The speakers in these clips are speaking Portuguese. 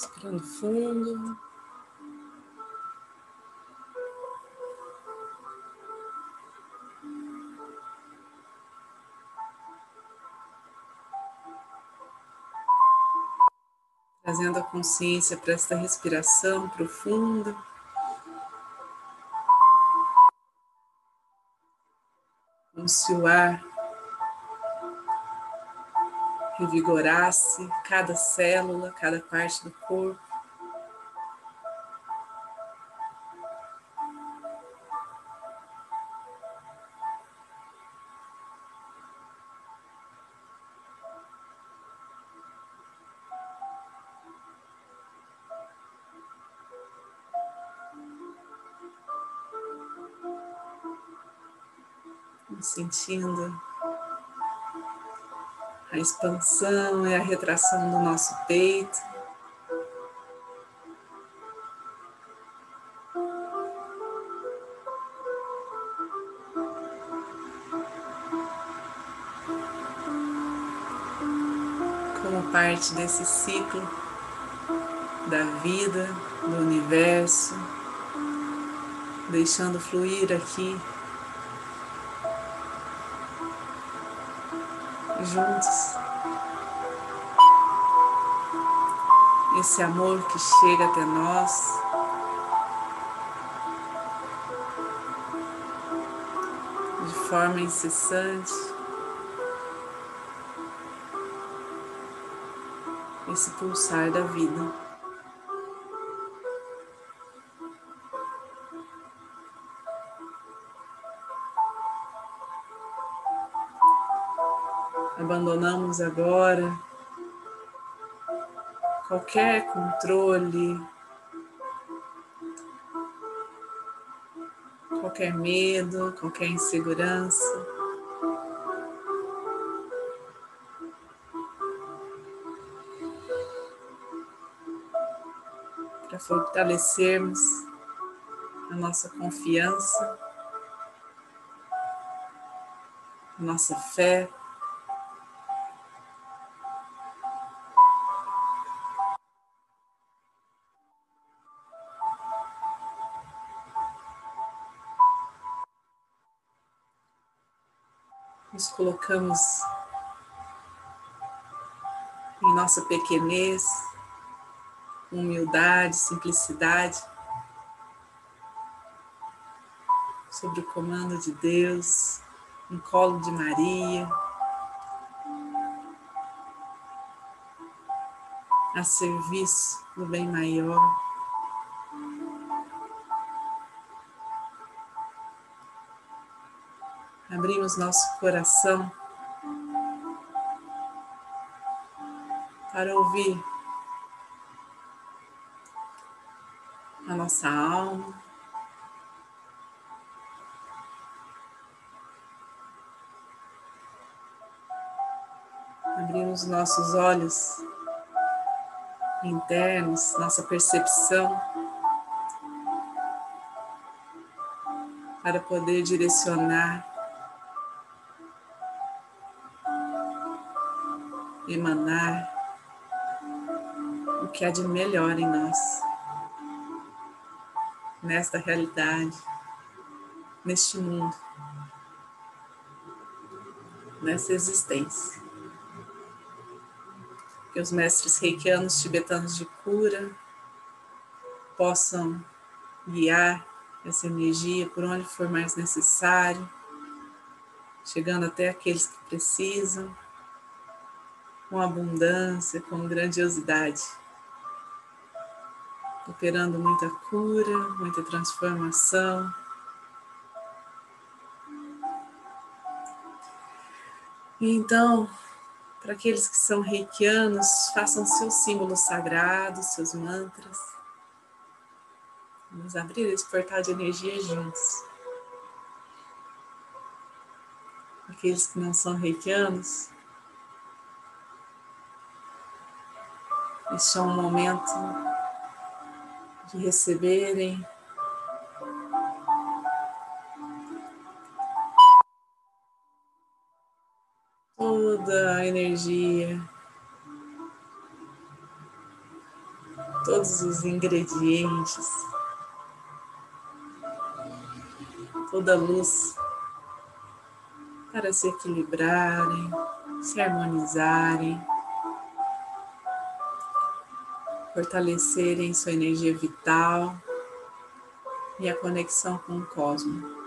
Respirando fundo. Trazendo a consciência para esta respiração profunda. Como se o ar revigorasse cada célula, cada parte do corpo. Sentindo a expansão e a retração do nosso peito. Como parte desse ciclo da vida, do universo, deixando fluir aqui juntos. Esse amor que chega até nós. De forma incessante. Esse pulsar da vida. Agora qualquer controle, qualquer medo, qualquer insegurança. Para fortalecermos a nossa confiança, a nossa fé. Colocamos em nossa pequenez, humildade, simplicidade, sob o comando de Deus, no colo de Maria, a serviço do bem maior. abrimos nosso coração para ouvir a nossa alma. Abrimos nossos olhos internos, nossa percepção, para poder direcionar emanar o que há de melhor em nós, nesta realidade, neste mundo, nessa existência. Que os mestres reikianos tibetanos de cura possam guiar essa energia por onde for mais necessário, chegando até aqueles que precisam com abundância, com grandiosidade, operando muita cura, muita transformação. Então, para aqueles que são reikianos, façam seus símbolos sagrados, seus mantras. Vamos abrir esse portal de energia juntos. Aqueles que não são reikianos, Este é um momento de receberem. Toda a energia. Todos os ingredientes, toda a luz. Para se equilibrarem, se harmonizarem, fortalecerem sua energia vital e a conexão com o cosmos.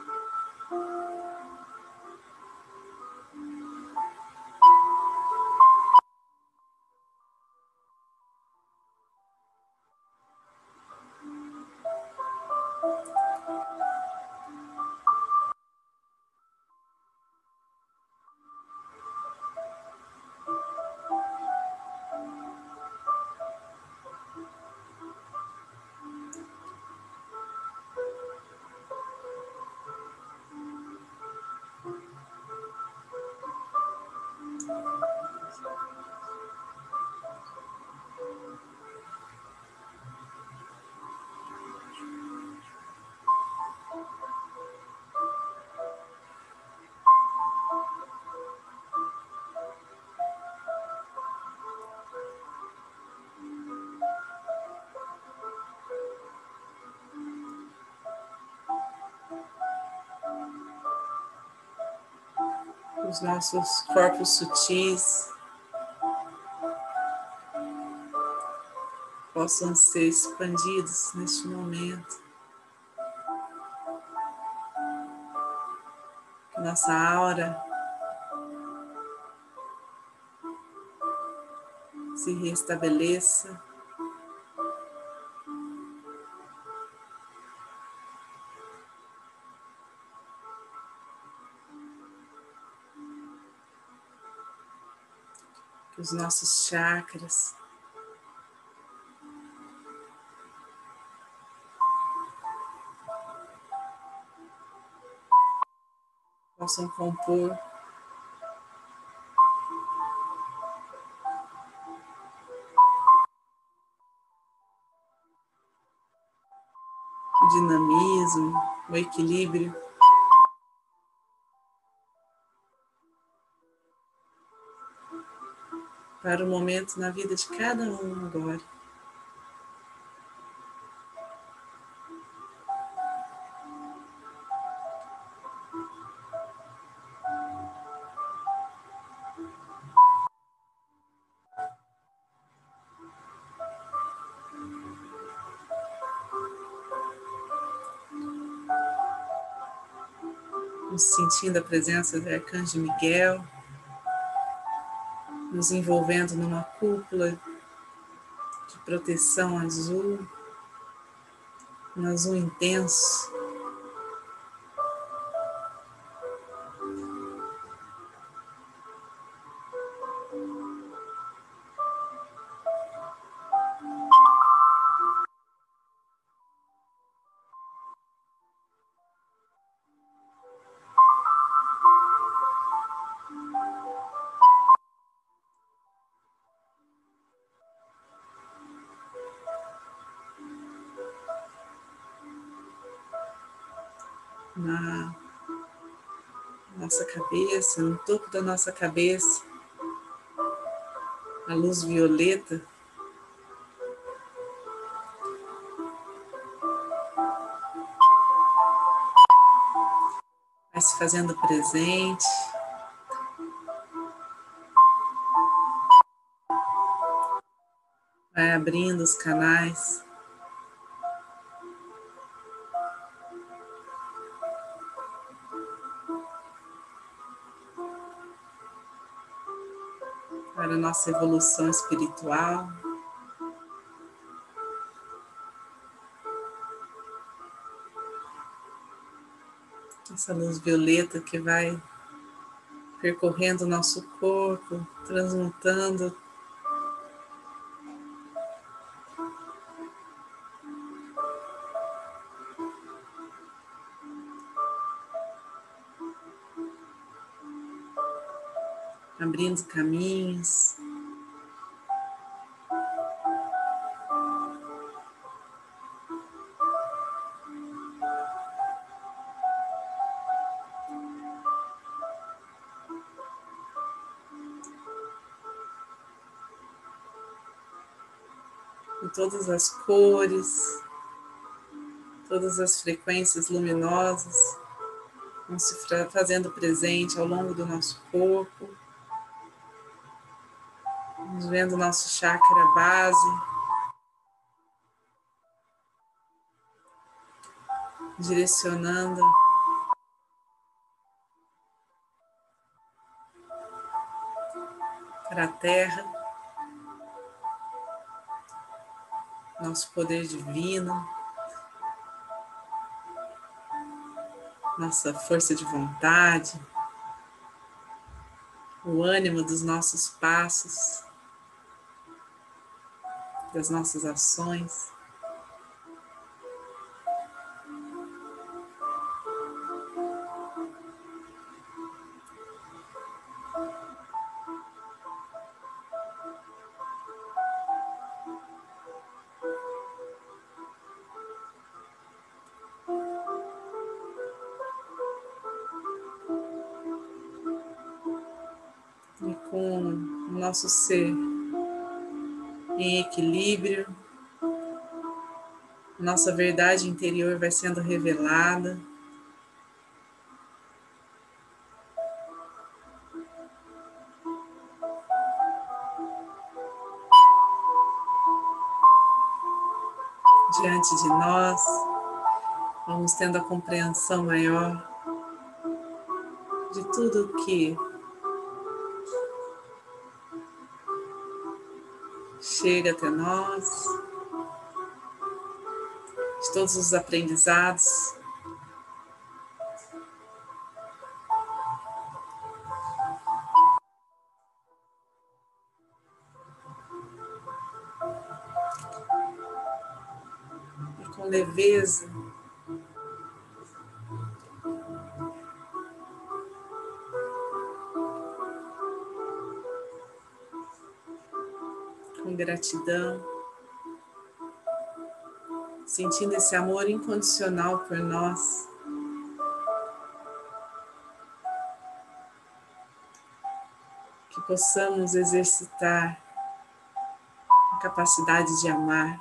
Os nossos corpos sutis possam ser expandidos neste momento. Que nossa aura se restabeleça. Os nossos chakras. Possam compor o dinamismo, o equilíbrio. Para o momento na vida de cada um agora. sentindo a presença do Arcanjo Miguel nos envolvendo numa cúpula de proteção azul, um azul intenso. Na nossa cabeça, no topo da nossa cabeça, a luz violeta. Vai se fazendo presente. Vai abrindo os canais. Para a nossa evolução espiritual. Essa luz violeta que vai percorrendo o nosso corpo, transmutando abrindo caminhos. em todas as cores, todas as frequências luminosas, vão se fazendo presente ao longo do nosso corpo. Vendo nosso chakra base. Direcionando. Para a terra, nosso poder divino, nossa força de vontade, o ânimo dos nossos passos, das nossas ações. nosso ser em equilíbrio, nossa verdade interior vai sendo revelada. Diante de nós, vamos tendo a compreensão maior de tudo que chega até nós, de todos os aprendizados. E com leveza, gratidão, sentindo esse amor incondicional por nós. Que possamos exercitar a capacidade de amar.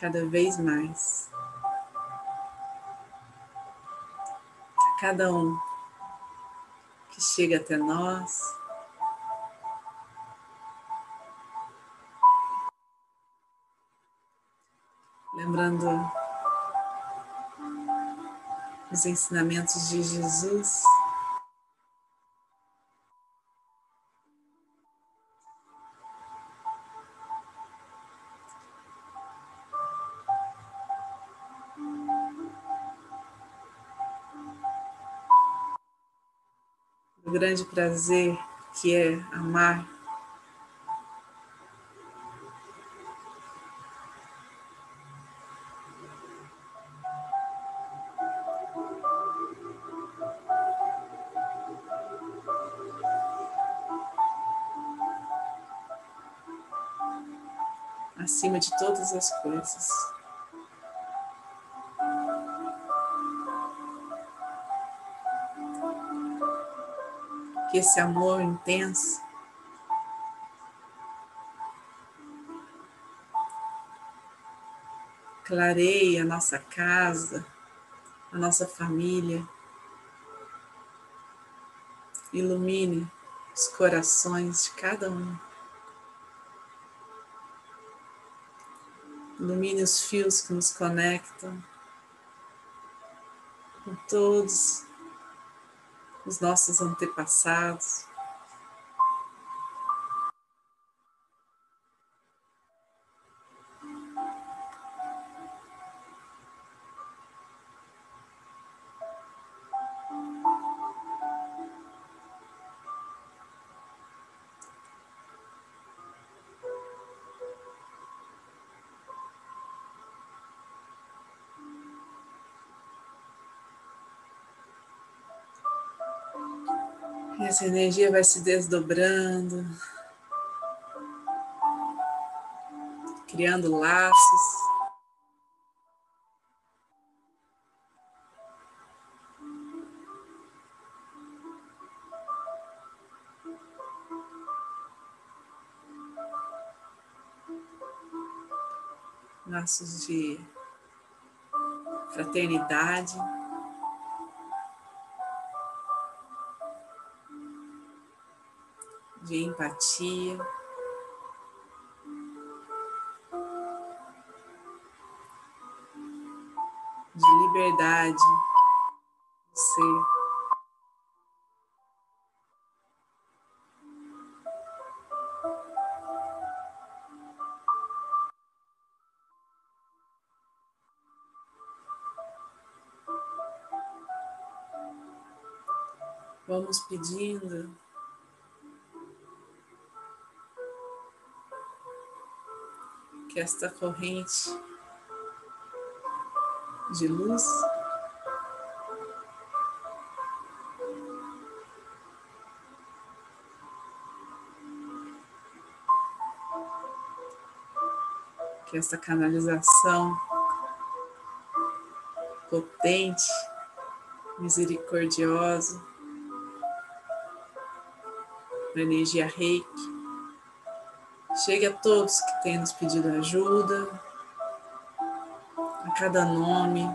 Cada vez mais. Cada um que chega até nós. Lembrando os ensinamentos de Jesus. Grande prazer que é amar. Acima de todas as coisas. Que esse amor intenso. Clareie a nossa casa, a nossa família, ilumine os corações de cada um. Ilumine os fios que nos conectam com todos os nossos antepassados. E essa energia vai se desdobrando, criando laços. Laços de fraternidade. De empatia. De liberdade ser. Vamos pedindo que esta corrente de luz que esta canalização potente, misericordiosa, da energia reiki. Chegue a todos que têm nos pedido ajuda, a cada nome,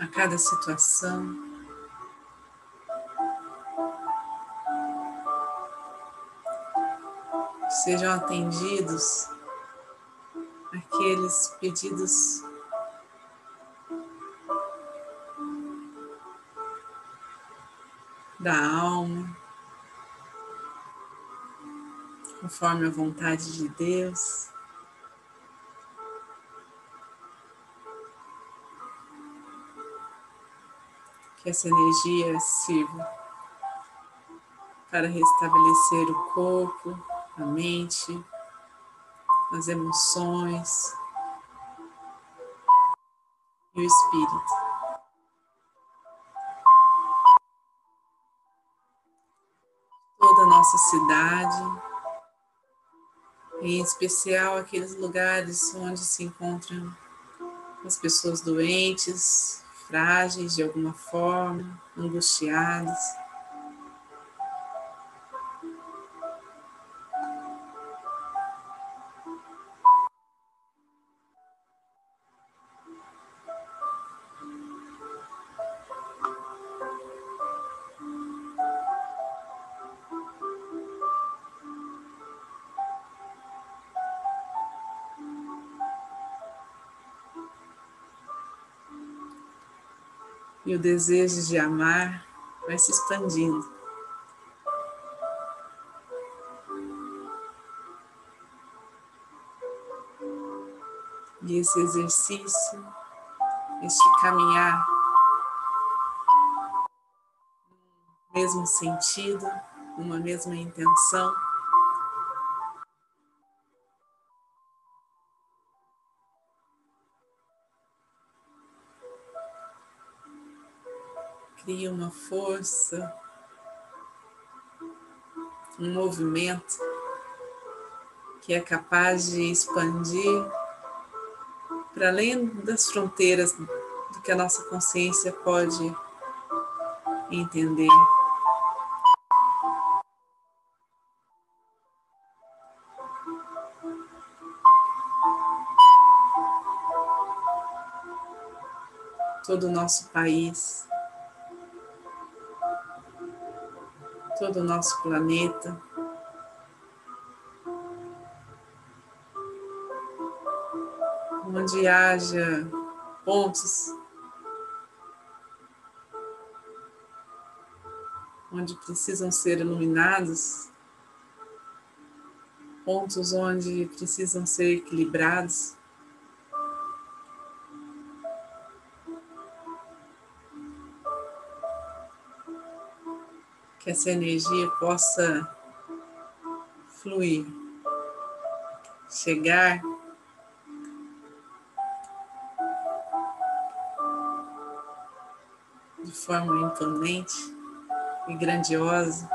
a cada situação. Sejam atendidos aqueles pedidos da alma, conforme a vontade de Deus. Que essa energia sirva para restabelecer o corpo, a mente, as emoções e o espírito. Cidade, em especial aqueles lugares onde se encontram as pessoas doentes, frágeis de alguma forma, angustiadas. E o desejo de amar vai se expandindo. E esse exercício, este caminhar no mesmo sentido, uma mesma intenção, uma força, um movimento que é capaz de expandir para além das fronteiras do que a nossa consciência pode entender. Todo o nosso país todo o nosso planeta. Onde haja pontos onde precisam ser iluminados, pontos onde precisam ser equilibrados. Que essa energia possa fluir, chegar de forma imponente e grandiosa.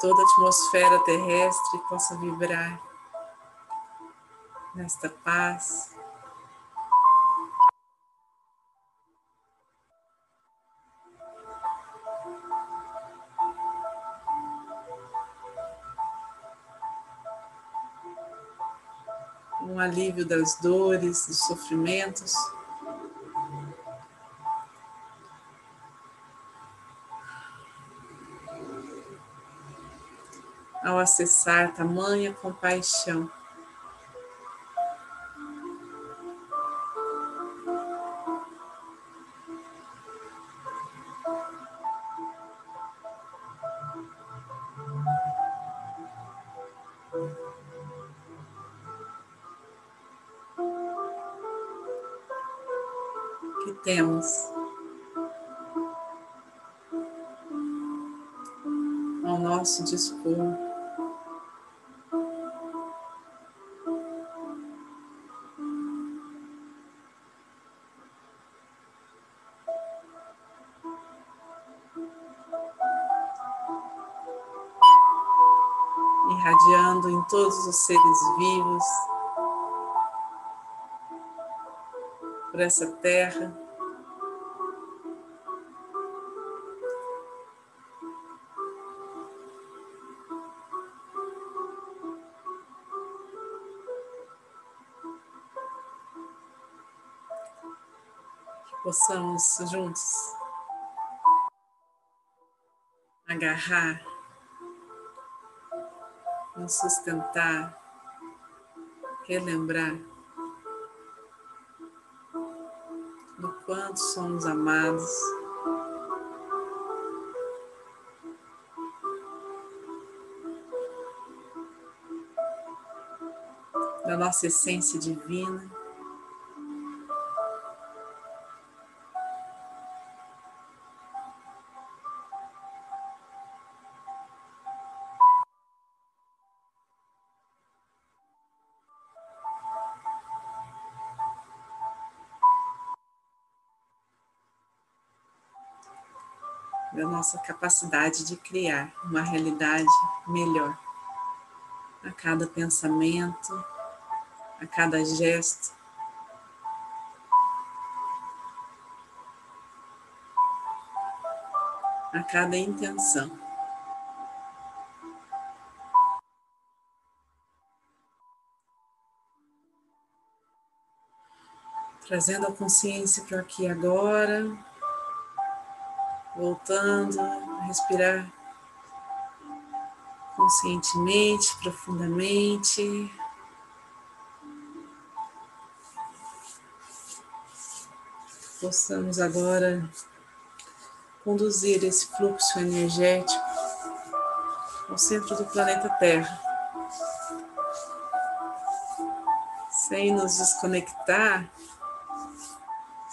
Toda a atmosfera terrestre possa vibrar nesta paz. Um alívio das dores, dos sofrimentos. Ao acessar tamanha compaixão. Que temos ao nosso dispor. Os seres vivos, por essa terra. Que possamos juntos agarrar nos sustentar, relembrar do quanto somos amados. Da nossa essência divina. Da nossa capacidade de criar uma realidade melhor. A cada pensamento, a cada gesto, a cada intenção. Trazendo a consciência para aqui agora, voltando a respirar conscientemente, profundamente. Possamos agora conduzir esse fluxo energético ao centro do planeta Terra, sem nos desconectar,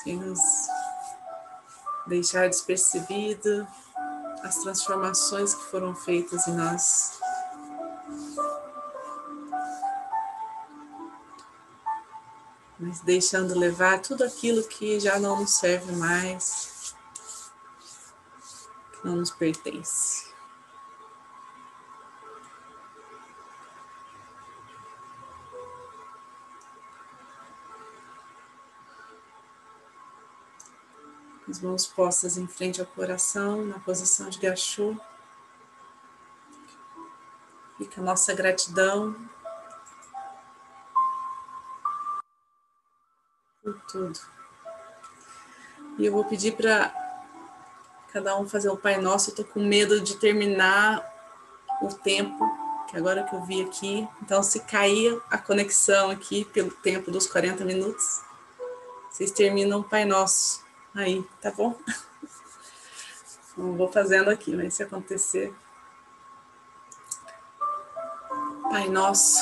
sem nos deixar despercebido as transformações que foram feitas em nós. Mas deixando levar tudo aquilo que já não nos serve mais, que não nos pertence. As mãos postas em frente ao coração, na posição de gachô. Fica a nossa gratidão por tudo. E eu vou pedir para cada um fazer o Pai Nosso. Eu tô com medo de terminar o tempo, que agora que eu vi aqui. Então, se cair a conexão aqui pelo tempo dos 40 minutos, vocês terminam o Pai Nosso. Aí, tá bom? Não vou fazendo aqui, mas se acontecer. Pai nosso,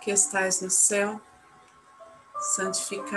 que estais no céu, santificado